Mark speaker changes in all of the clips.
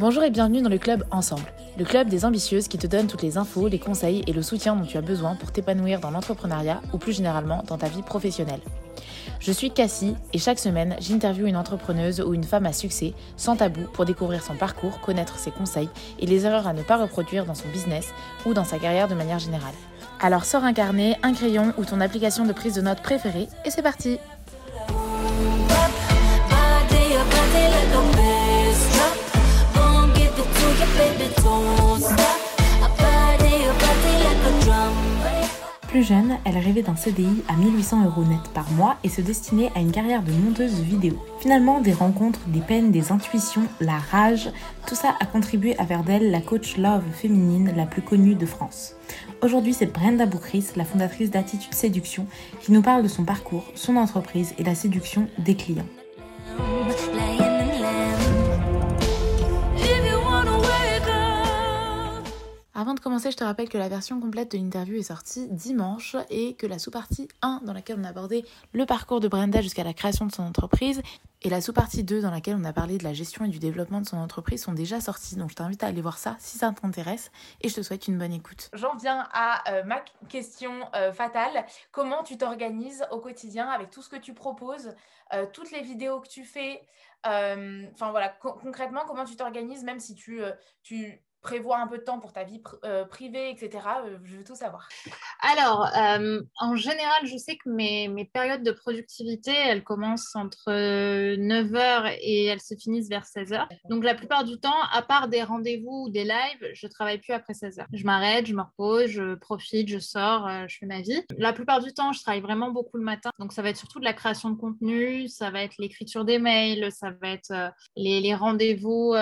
Speaker 1: Bonjour et bienvenue dans le club Ensemble, le club des ambitieuses qui te donne toutes les infos, les conseils et le soutien dont tu as besoin pour t'épanouir dans l'entrepreneuriat ou plus généralement dans ta vie professionnelle. Je suis Cassie et chaque semaine, j'interviewe une entrepreneuse ou une femme à succès sans tabou pour découvrir son parcours, connaître ses conseils et les erreurs à ne pas reproduire dans son business ou dans sa carrière de manière générale. Alors sors un carnet, un crayon ou ton application de prise de notes préférée et c'est parti Plus jeune, elle rêvait d'un CDI à 1800 euros net par mois et se destinait à une carrière de monteuse vidéo. Finalement, des rencontres, des peines, des intuitions, la rage, tout ça a contribué à faire d'elle la coach love féminine la plus connue de France. Aujourd'hui, c'est Brenda Boukris, la fondatrice d'Attitude Séduction, qui nous parle de son parcours, son entreprise et la séduction des clients. De commencer, je te rappelle que la version complète de l'interview est sortie dimanche et que la sous-partie 1 dans laquelle on a abordé le parcours de Brenda jusqu'à la création de son entreprise et la sous-partie 2 dans laquelle on a parlé de la gestion et du développement de son entreprise sont déjà sorties. Donc je t'invite à aller voir ça si ça t'intéresse et je te souhaite une bonne écoute. J'en viens à euh, ma question euh, fatale. Comment tu t'organises au quotidien avec tout ce que tu proposes, euh, toutes les vidéos que tu fais Enfin voilà, concrètement, comment tu t'organises même si tu, tu prévois un peu de temps pour ta vie euh, privée, etc. Euh, je veux tout savoir.
Speaker 2: Alors, euh, en général, je sais que mes, mes, périodes de productivité, elles commencent entre 9h et elles se finissent vers 16h. Donc, la plupart du temps, à part des rendez-vous ou des lives, je travaille plus après 16h. Je m'arrête, je me repose, je profite, je sors, je fais ma vie. La plupart du temps, je travaille vraiment beaucoup le matin. Donc, ça va être surtout de la création de contenu, ça va être l'écriture des mails, ça va être les, rendez-vous,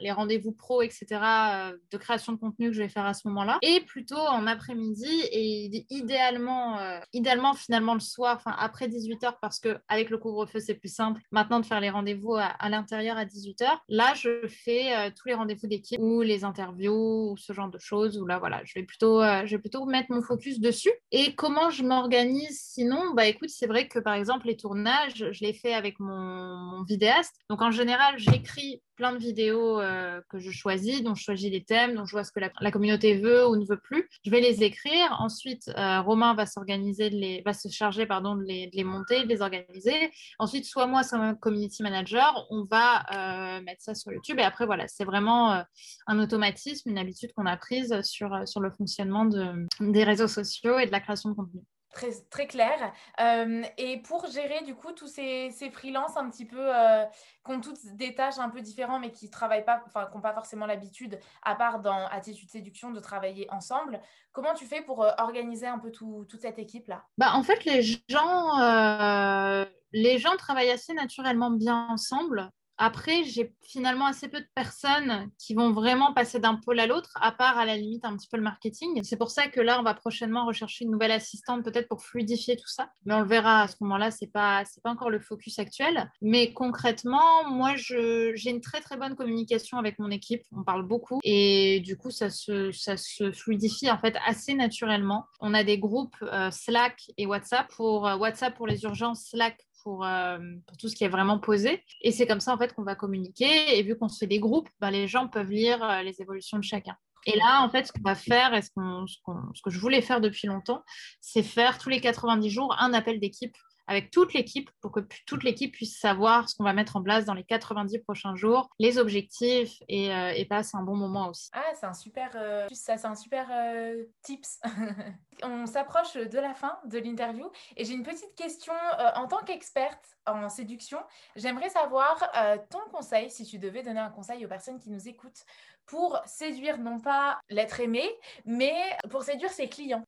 Speaker 2: les rendez-vous pro, etc de création de contenu que je vais faire à ce moment-là. Et plutôt en après-midi et idéalement, euh, idéalement finalement le soir, enfin après 18h parce que avec le couvre-feu c'est plus simple maintenant de faire les rendez-vous à, l'intérieur à 18h. Là je fais euh, tous les rendez-vous d'équipe ou les interviews ou ce genre de choses où là voilà je vais plutôt, je vais plutôt mettre mon focus dessus. Et comment je m'organise sinon? Bah écoute c'est vrai que par exemple les tournages je les fais avec mon vidéaste. Donc en général j'écris plein de vidéos que je choisis dont je choisis les thèmes, dont je vois ce que la, communauté veut ou ne veut plus. Je vais les écrire. Ensuite, euh, Romain va s'organiser, va se charger pardon, de les, monter, de les organiser. Ensuite, soit moi, soit mon community manager, on va euh, mettre ça sur YouTube. Et après, voilà, c'est vraiment euh, un automatisme, une habitude qu'on a prise sur, le fonctionnement de, des réseaux sociaux et de la création de contenu
Speaker 1: très, très clair. Euh, et pour gérer du coup tous ces, ces freelances un petit peu euh, qui ont toutes des tâches un peu différentes mais qui travaillent pas, enfin qui n'ont pas forcément l'habitude, à part dans Attitude Séduction, de travailler ensemble, comment tu fais pour euh, organiser un peu tout, toute cette équipe-là
Speaker 2: bah, En fait, les gens, les gens travaillent assez naturellement bien ensemble. Après, j'ai finalement assez peu de personnes qui vont vraiment passer d'un pôle à l'autre, à part à la limite un petit peu le marketing. C'est pour ça que là, on va prochainement rechercher une nouvelle assistante, peut-être pour fluidifier tout ça. Mais on le verra à ce moment-là, c'est pas c'est pas encore le focus actuel. Mais concrètement, moi, j'ai une très très bonne communication avec mon équipe. On parle beaucoup et du coup, ça se ça se fluidifie en fait assez naturellement. On a des groupes euh, Slack et WhatsApp pour euh, WhatsApp pour les urgences, Slack euh, pour, tout ce qui est vraiment posé. Et c'est comme ça, en fait, qu'on va communiquer. Et vu qu'on se fait des groupes, ben, les gens peuvent lire euh, les évolutions de chacun. Et là, en fait, ce qu'on va faire, et ce, ce, que je voulais faire depuis longtemps, c'est faire tous les 90 jours un appel d'équipe avec toute l'équipe pour que toute l'équipe puisse savoir ce qu'on va mettre en place dans les 90 prochains jours, les objectifs et, euh, et passe un bon moment aussi.
Speaker 1: Ah, c'est un super, euh, ça, c'est un super euh, tips. On s'approche de la fin de l'interview et j'ai une petite question en tant qu'experte en séduction. J'aimerais savoir ton conseil, si tu devais donner un conseil aux personnes qui nous écoutent pour séduire non pas l'être aimé, mais pour séduire ses clients.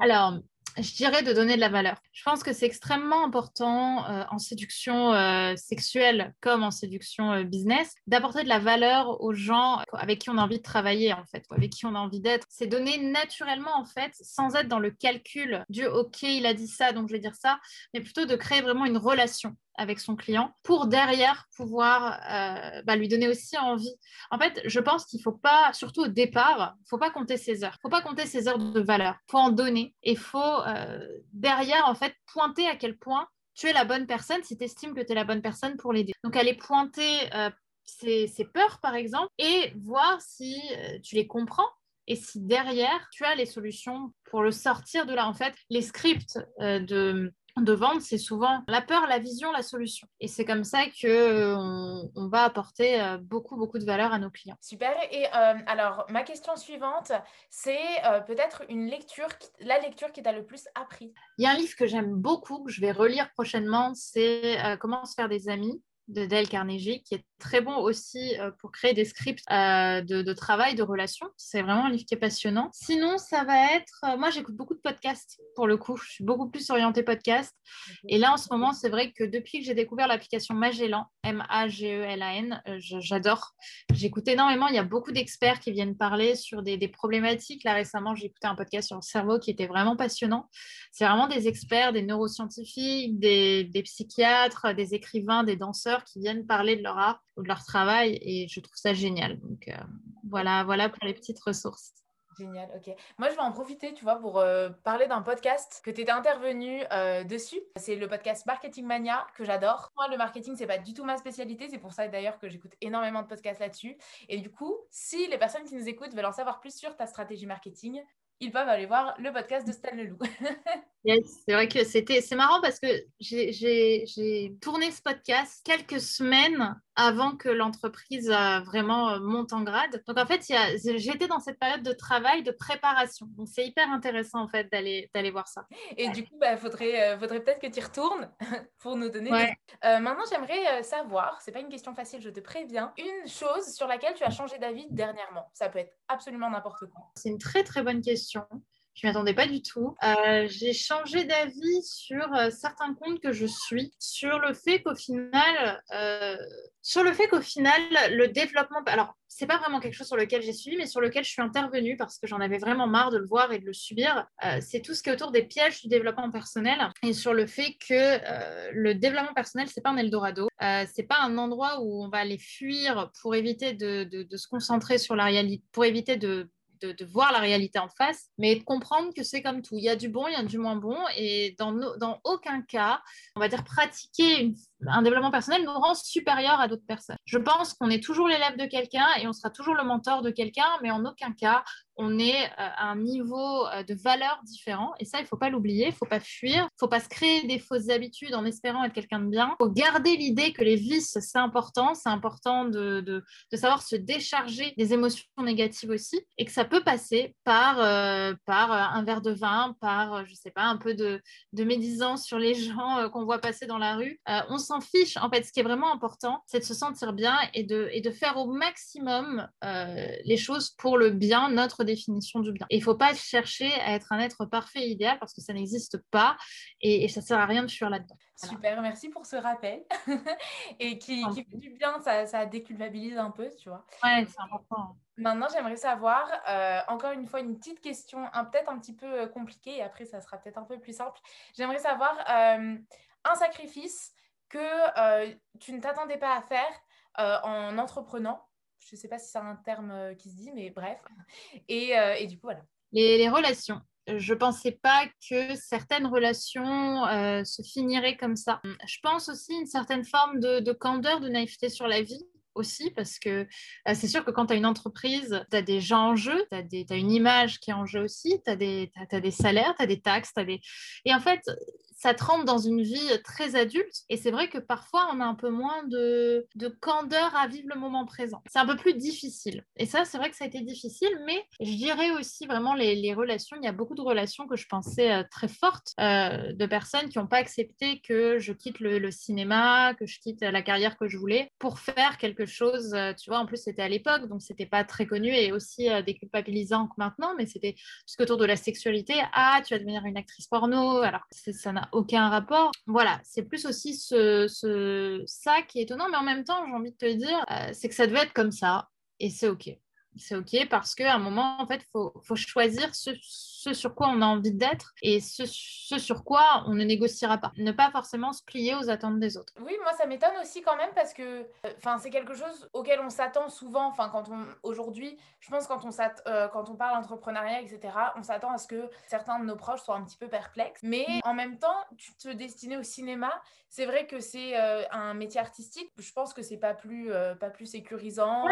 Speaker 2: Alors, je dirais de donner de la valeur. Je pense que c'est extrêmement important euh, en séduction euh, sexuelle comme en séduction euh, business d'apporter de la valeur aux gens avec qui on a envie de travailler en fait, avec qui on a envie d'être. C'est donner naturellement en fait, sans être dans le calcul du OK, il a dit ça, donc je vais dire ça, mais plutôt de créer vraiment une relation avec son client pour derrière pouvoir euh, bah, lui donner aussi envie. En fait, je pense qu'il ne faut pas, surtout au départ, il ne faut pas compter ses heures. Il ne faut pas compter ses heures de valeur. Il faut en donner et il faut euh, derrière, en fait, pointer à quel point tu es la bonne personne si tu estimes que tu es la bonne personne pour l'aider. Donc, aller pointer euh, ces peurs, par exemple, et voir si tu les comprends et si derrière, tu as les solutions pour le sortir de là. En fait, les scripts de de vente, c'est souvent la peur, la vision, la solution. Et c'est comme ça que euh, on, va apporter euh, beaucoup, beaucoup de valeur à nos clients.
Speaker 1: Super. Et euh, alors, ma question suivante, c'est peut-être une lecture, la lecture qui t'a le plus appris?
Speaker 2: Il y a un livre que j'aime beaucoup, que je vais relire prochainement, c'est Comment se faire des amis de Dale Carnegie, qui est très bon aussi euh, pour créer des scripts euh, de, travail, de relations. C'est vraiment un livre qui est passionnant. Sinon, ça va être... Euh, moi, j'écoute beaucoup de podcasts, pour le coup. Je suis beaucoup plus orientée podcast. Et là, en ce moment, c'est vrai que depuis que j'ai découvert l'application Magellan, M-A-G-E-L-A-N, j'adore. J'écoute énormément. Il y a beaucoup d'experts qui viennent parler sur des, problématiques. Là, récemment, j'ai écouté un podcast sur le cerveau qui était vraiment passionnant. C'est vraiment des experts, des neuroscientifiques, des, des psychiatres, des écrivains, des danseurs qui viennent parler de leur art ou de leur travail et je trouve ça génial. Donc euh, voilà, voilà pour les petites ressources.
Speaker 1: Génial, ok. Moi, je vais en profiter, tu vois, pour euh, parler d'un podcast que tu étais intervenu euh, dessus. C'est le podcast Marketing Mania que j'adore. Moi, le marketing, c'est pas du tout ma spécialité. C'est pour ça d'ailleurs que j'écoute énormément de podcasts là-dessus. Et du coup, si les personnes qui nous écoutent veulent en savoir plus sur ta stratégie marketing, ils peuvent aller voir le podcast de Stan Leloup.
Speaker 2: c'est vrai que c'était c'est marrant parce que j'ai tourné ce podcast quelques semaines avant que l'entreprise euh, vraiment euh, monte en grade. Donc en fait, j'étais dans cette période de travail, de préparation. Donc c'est hyper intéressant en fait d'aller voir ça.
Speaker 1: Et du coup, il bah, faudrait, euh, faudrait peut-être que tu y retournes pour nous donner. maintenant, j'aimerais savoir, c'est pas une question facile, je te préviens, une chose sur laquelle tu as changé d'avis dernièrement. Ça peut être absolument n'importe quoi.
Speaker 2: C'est une très très bonne question. Je ne m'y attendais pas du tout. Euh, j'ai changé d'avis sur euh, certains comptes que je suis, sur le fait qu'au final, euh, sur le fait qu'au final, le développement, alors c'est pas vraiment quelque chose sur lequel j'ai suivi, mais sur lequel je suis intervenue parce que j'en avais vraiment marre de le voir et de le subir. c'est tout ce qui est autour des pièges du développement personnel et sur le fait que le développement personnel, c'est pas un Eldorado, c'est pas un endroit où on va aller fuir pour éviter de se concentrer sur la réalité, pour éviter de de, voir la réalité en face, mais de comprendre que c'est comme tout. Il y a du bon, il y a du moins bon, et dans, dans aucun cas, on va dire pratiquer un développement personnel nous rend supérieur à d'autres personnes. Je pense qu'on est toujours l'élève de quelqu'un et on sera toujours le mentor de quelqu'un, mais en aucun cas, on est euh, à un niveau euh, de valeur différent. Et ça, il ne faut pas l'oublier, il ne faut pas fuir, il ne faut pas se créer des fausses habitudes en espérant être quelqu'un de bien. Il faut garder l'idée que les vices, c'est important. C'est important de, de, savoir se décharger des émotions négatives aussi et que ça peut passer par, euh, par un verre de vin, par, je ne sais pas, un peu de, de médisance sur les gens qu'on voit passer dans la rue. on s'en fiche. En fait, ce qui est vraiment important, c'est de se sentir bien et de, et de faire au maximum les choses pour le bien, notre définition du bien. il ne faut pas chercher à être un être parfait idéal parce que ça n'existe pas et, ça ne sert à rien de fuir là-dedans.
Speaker 1: Super, merci pour ce rappel. et qui, qui fait du bien, ça, ça, déculpabilise un peu, tu vois.
Speaker 2: Ouais, c'est important.
Speaker 1: Maintenant, j'aimerais savoir, euh, encore une fois, une petite question, peut-être un petit peu euh, compliquée, et après, ça sera peut-être un peu plus simple. J'aimerais savoir euh, un sacrifice que tu ne t'attendais pas à faire en entreprenant je ne sais pas si c'est un terme euh, qui se dit, mais bref. Et, euh, et du coup, voilà.
Speaker 2: Les, relations. Je ne pensais pas que certaines relations euh, se finiraient comme ça. Je pense aussi une certaine forme de, de candeur, de naïveté sur la vie aussi, parce que c'est sûr que quand tu as une entreprise, tu as des gens en jeu, tu as, as, une image qui est en jeu aussi, tu as, as, des salaires, tu as des taxes, as des... et en fait, ça te rentre dans une vie très adulte. Et c'est vrai que parfois, on a un peu moins de, de candeur à vivre le moment présent. C'est un peu plus difficile. Et ça, c'est vrai que ça a été difficile, mais je dirais aussi vraiment les, relations. Il y a beaucoup de relations que je pensais euh, très fortes euh, de personnes qui n'ont pas accepté que je quitte le, cinéma, que je quitte la carrière que je voulais pour faire quelque chose. Euh, tu vois, en plus, c'était à l'époque, donc c'était pas très connu et aussi déculpabilisant que maintenant, mais c'était tout autour de la sexualité. Ah, tu vas devenir une actrice porno. Alors, ça n'a aucun rapport. Voilà, c'est plus aussi ce, ça qui est étonnant, mais en même temps, j'ai envie de te dire, euh, c'est que ça devait être comme ça et c'est OK. c'est OK parce qu'à un moment, en fait, il faut, choisir ce, ce, sur quoi on a envie d'être et ce, ce, sur quoi on ne négociera pas. Ne pas forcément se plier aux attentes des autres.
Speaker 1: Oui, moi, ça m'étonne aussi quand même parce que enfin, c'est quelque chose auquel on s'attend souvent. Enfin, quand on aujourd'hui, je pense quand on, euh, quand on parle entrepreneuriat, etc., on s'attend à ce que certains de nos proches soient un petit peu perplexes. Mais en même temps, tu te destinais au cinéma. C'est vrai que c'est euh, un métier artistique. Je pense que c'est pas plus, euh, pas plus sécurisant.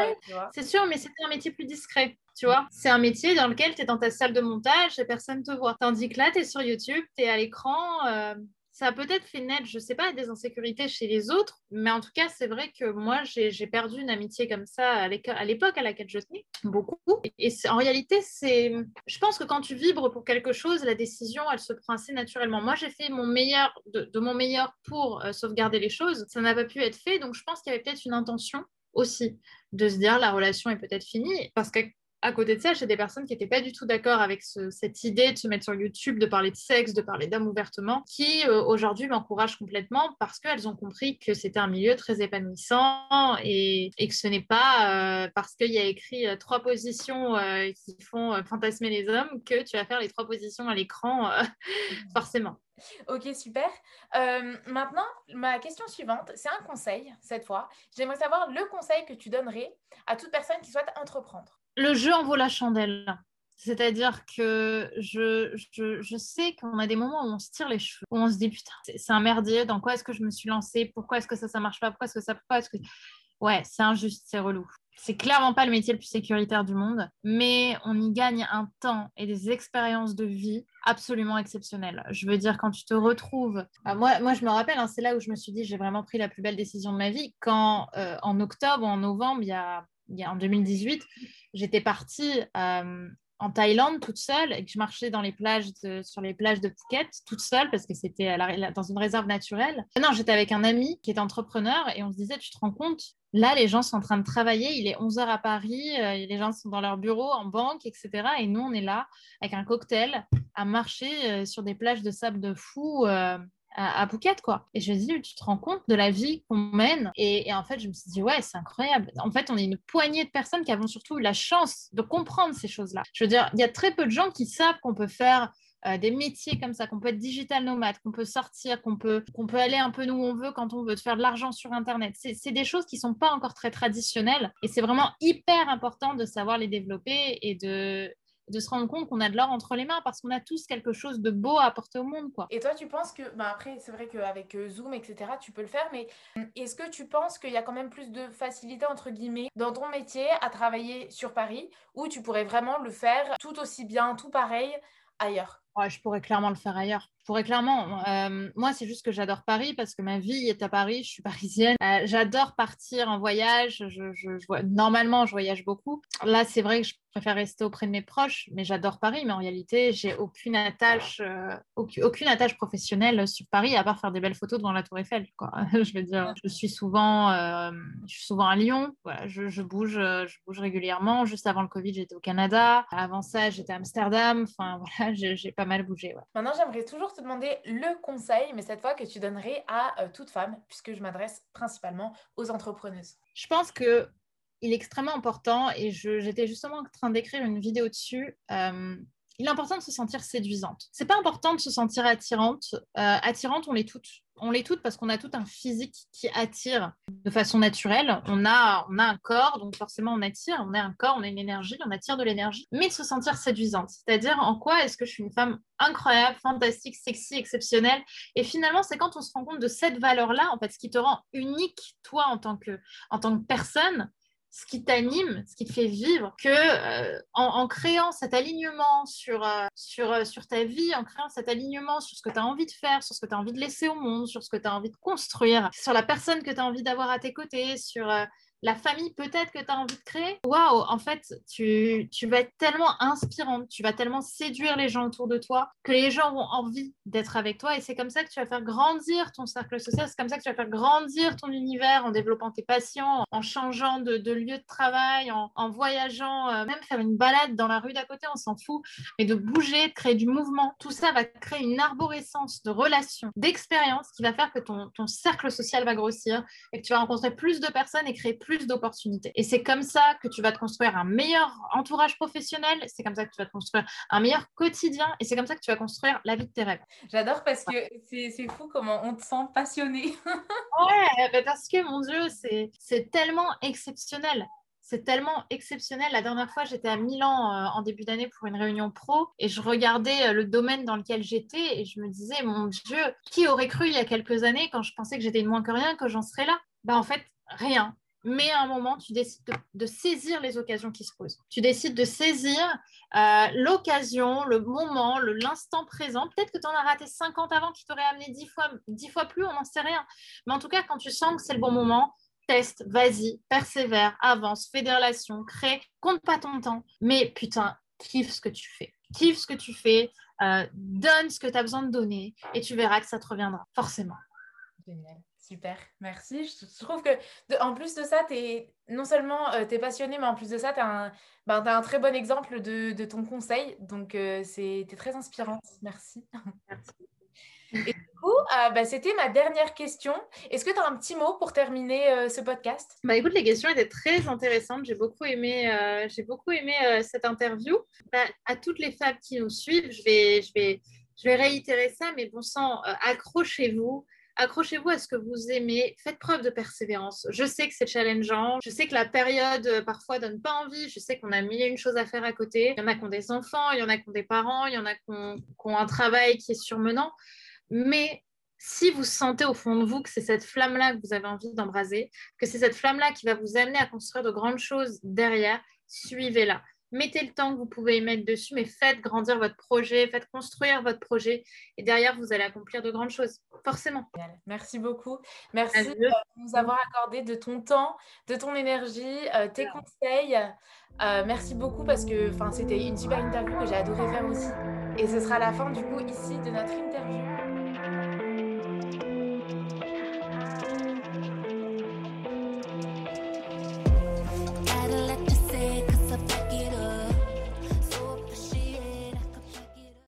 Speaker 2: c'est sûr, mais c'est un métier plus discret. Tu vois, c'est un métier dans lequel tu es dans ta salle de montage et personne te voit. Tandis que là, tu es sur YouTube, tu es à l'écran. Euh, ça a peut-être fait naître, je sais pas, des insécurités chez les autres, mais en tout cas, c'est vrai que moi, j'ai perdu une amitié comme ça à l'époque à laquelle je tenais beaucoup. Et, en réalité, c'est, je pense que quand tu vibres pour quelque chose, la décision, elle se prend assez naturellement. Moi, j'ai fait mon meilleur, de, mon meilleur pour euh, sauvegarder les choses. Ça n'a pas pu être fait, donc je pense qu'il y avait peut-être une intention aussi de se dire la relation est peut-être finie parce que à côté de ça, j'ai des personnes qui n'étaient pas du tout d'accord avec cette idée de se mettre sur YouTube, de parler de sexe, de parler d'hommes ouvertement, qui euh, aujourd'hui m'encouragent complètement parce qu'elles ont compris que c'était un milieu très épanouissant et, que ce n'est pas euh, parce qu'il y a écrit euh, trois positions qui font fantasmer les hommes que tu vas faire les trois positions à l'écran forcément.
Speaker 1: Ok, super. maintenant, ma question suivante, c'est un conseil cette fois. J'aimerais savoir le conseil que tu donnerais à toute personne qui souhaite entreprendre
Speaker 2: le jeu en vaut la chandelle. C'est-à-dire que je, je, sais qu'on a des moments où on se tire les cheveux, où on se dit putain, c'est un merdier, dans quoi est-ce que je me suis lancée, pourquoi est-ce que ça, ça marche pas, pourquoi est-ce que ça, pourquoi est-ce que. Ouais, c'est injuste, c'est relou. C'est clairement pas le métier le plus sécuritaire du monde, mais on y gagne un temps et des expériences de vie absolument exceptionnelles. Je veux dire, quand tu te retrouves. Ah, moi, moi, je me rappelle, hein, c'est là où je me suis dit, j'ai vraiment pris la plus belle décision de ma vie. Quand euh, en octobre ou en novembre, il y a en 2018, j'étais partie euh, en Thaïlande toute seule et que je marchais dans les plages sur les plages de Phuket toute seule parce que c'était dans une réserve naturelle. Non, j'étais avec un ami qui est entrepreneur et on se disait, tu te rends compte, là, les gens sont en train de travailler, il est 11h à Paris, euh, les gens sont dans leur bureau, en banque, etc. Et nous, on est là avec un cocktail à marcher euh, sur des plages de sable de fou à, Phuket, quoi. Et je me dis, tu te rends compte de la vie qu'on mène et, en fait, je me suis dit, ouais, c'est incroyable. En fait, on est une poignée de personnes qui avons surtout la chance de comprendre ces choses-là. Je veux dire, il y a très peu de gens qui savent qu'on peut faire euh, des métiers comme ça, qu'on peut être digital nomade, qu'on peut sortir, qu'on peut, peut aller un peu où on veut quand on veut, faire de l'argent sur Internet. C'est des choses qui sont pas encore très traditionnelles et c'est vraiment hyper important de savoir les développer et de, de se rendre compte qu'on a de l'or entre les mains parce qu'on a tous quelque chose de beau à apporter au monde. Quoi.
Speaker 1: Et toi, tu penses que, bah après, c'est vrai qu'avec euh, Zoom, etc., tu peux le faire, mais est-ce que tu penses qu'il y a quand même plus de facilité, entre guillemets, dans ton métier à travailler sur Paris, ou tu pourrais vraiment le faire tout aussi bien, tout pareil, ailleurs?
Speaker 2: Ouais, je pourrais clairement le faire ailleurs pourrais clairement. Euh, moi, c'est juste que j'adore Paris parce que ma vie est à Paris. Je suis parisienne. Euh, j'adore partir en voyage. Je, je, normalement, je voyage beaucoup. Là, c'est vrai que je préfère rester auprès de mes proches, mais j'adore Paris. Mais en réalité, j'ai aucune attache, euh, aucune, attache professionnelle sur Paris à part faire des belles photos devant la Tour Eiffel. Quoi. je veux dire, je suis souvent, je suis souvent à Lyon. Je, bouge, je bouge régulièrement. Juste avant le Covid, j'étais au Canada. Avant ça, j'étais à Amsterdam. Enfin, voilà, j'ai pas mal bougé.
Speaker 1: Maintenant, j'aimerais toujours te demander le conseil, mais cette fois que tu donnerais à euh, toute femme, puisque je m'adresse principalement aux entrepreneuses.
Speaker 2: Je pense que il est extrêmement important et j'étais justement en train d'écrire une vidéo dessus. Euh, il est important de se sentir séduisante. C'est pas important de se sentir attirante. Euh, attirante, on l'est toutes. On l'est toutes parce qu'on a tout un physique qui attire de façon naturelle. On a, on a un corps, donc forcément on attire. On a un corps, on a une énergie, on attire de l'énergie. Mais de se sentir séduisante. C'est-à-dire en quoi est-ce que je suis une femme incroyable, fantastique, sexy, exceptionnelle? Et finalement, c'est quand on se rend compte de cette valeur-là, en fait, ce qui te rend unique, toi, en tant que, en tant que personne, ce qui t'anime, ce qui te fait vivre, que euh, en, créant cet alignement sur, euh, sur, euh, sur ta vie, en créant cet alignement sur ce que tu as envie de faire, sur ce que tu as envie de laisser au monde, sur ce que tu as envie de construire, sur la personne que tu as envie d'avoir à tes côtés, sur la famille peut-être que tu as envie de créer, waouh, en fait, tu, tu, vas être tellement inspirante, tu vas tellement séduire les gens autour de toi que les gens ont envie d'être avec toi et c'est comme ça que tu vas faire grandir ton cercle social, c'est comme ça que tu vas faire grandir ton univers en développant tes passions, en changeant de, lieu de travail, en, voyageant, euh, même faire une balade dans la rue d'à côté, on s'en fout, mais de bouger, de créer du mouvement, tout ça va créer une arborescence de relations, d'expériences qui va faire que ton, ton cercle social va grossir et que tu vas rencontrer plus de personnes et créer plus plus d'opportunités. Et c'est comme ça que tu vas te construire un meilleur entourage professionnel, c'est comme ça que tu vas te construire un meilleur quotidien et c'est comme ça que tu vas construire la vie de tes rêves.
Speaker 1: J'adore parce que c'est fou comment on te sent passionné.
Speaker 2: ouais, parce que mon Dieu, c'est tellement exceptionnel c'est tellement exceptionnel. La dernière fois, j'étais à Milan euh, en début d'année pour une réunion pro et je regardais euh, le domaine dans lequel j'étais et je me disais, mon Dieu, qui aurait cru il y a quelques années, quand je pensais que j'étais moins que rien, que j'en serais là? Bah en fait, rien. Mais à un moment, tu décides de, saisir les occasions qui se posent. Tu décides de saisir euh, l'occasion, le moment, l'instant présent. Peut-être que tu en as raté 50 avant qui t'auraient amené 10 fois, 10 fois plus, on n'en sait rien. Mais en tout cas, quand tu sens que c'est le bon moment, teste, vas-y, persévère, avance, fais des relations, crée, compte pas ton temps, mais putain, kiffe ce que tu fais. Kiffe ce que tu fais, euh, donne ce que tu as besoin de donner et tu verras que ça te reviendra, forcément.
Speaker 1: Génial, super, merci. Je trouve que, en plus de ça, es, non sellement euh, tu es passionné, mais en plus de ça, tu as, un, ben, un très bon exemple de, ton conseil. Donc, euh, c'est très inspirante. Merci. Merci. Et du coup, euh, bah, c'était ma dernière question. Est-ce que tu as un petit mot pour terminer euh, ce podcast?
Speaker 2: Bah, Écoute, les questions étaient très intéressantes. J'ai beaucoup aimé, euh, j'ai beaucoup aimé cette interview. Bah, à toutes les femmes qui nous suivent, je vais, je vais, je vais réitérer ça, mais bon sang, accrochez-vous. Accrochez-vous à ce que vous aimez, faites preuve de persévérance. Je sais que c'est challengeant, je sais que la période parfois donne pas envie, je sais qu'on a mille et une choses à faire à côté. Il y en a qui ont des enfants, il y en a qui ont des parents, il y en a qui ont, qui ont un travail qui est surmenant. Mais si vous sentez au fond de vous que c'est cette flamme-là que vous avez envie d'embraser, que c'est cette flamme-là qui va vous amener à construire de grandes choses derrière, suivez-la. Mettez le temps que vous pouvez y mettre dessus, mais faites grandir votre projet, faites construire votre projet, et derrière, vous allez accomplir de grandes choses, forcément.
Speaker 1: Merci beaucoup. Merci de nous avoir accordé de ton temps, de ton énergie, euh, tes conseils. Euh, merci beaucoup parce que c'était une super interview que j'ai adoré faire aussi. Et ce sera la fin du coup ici de notre interview.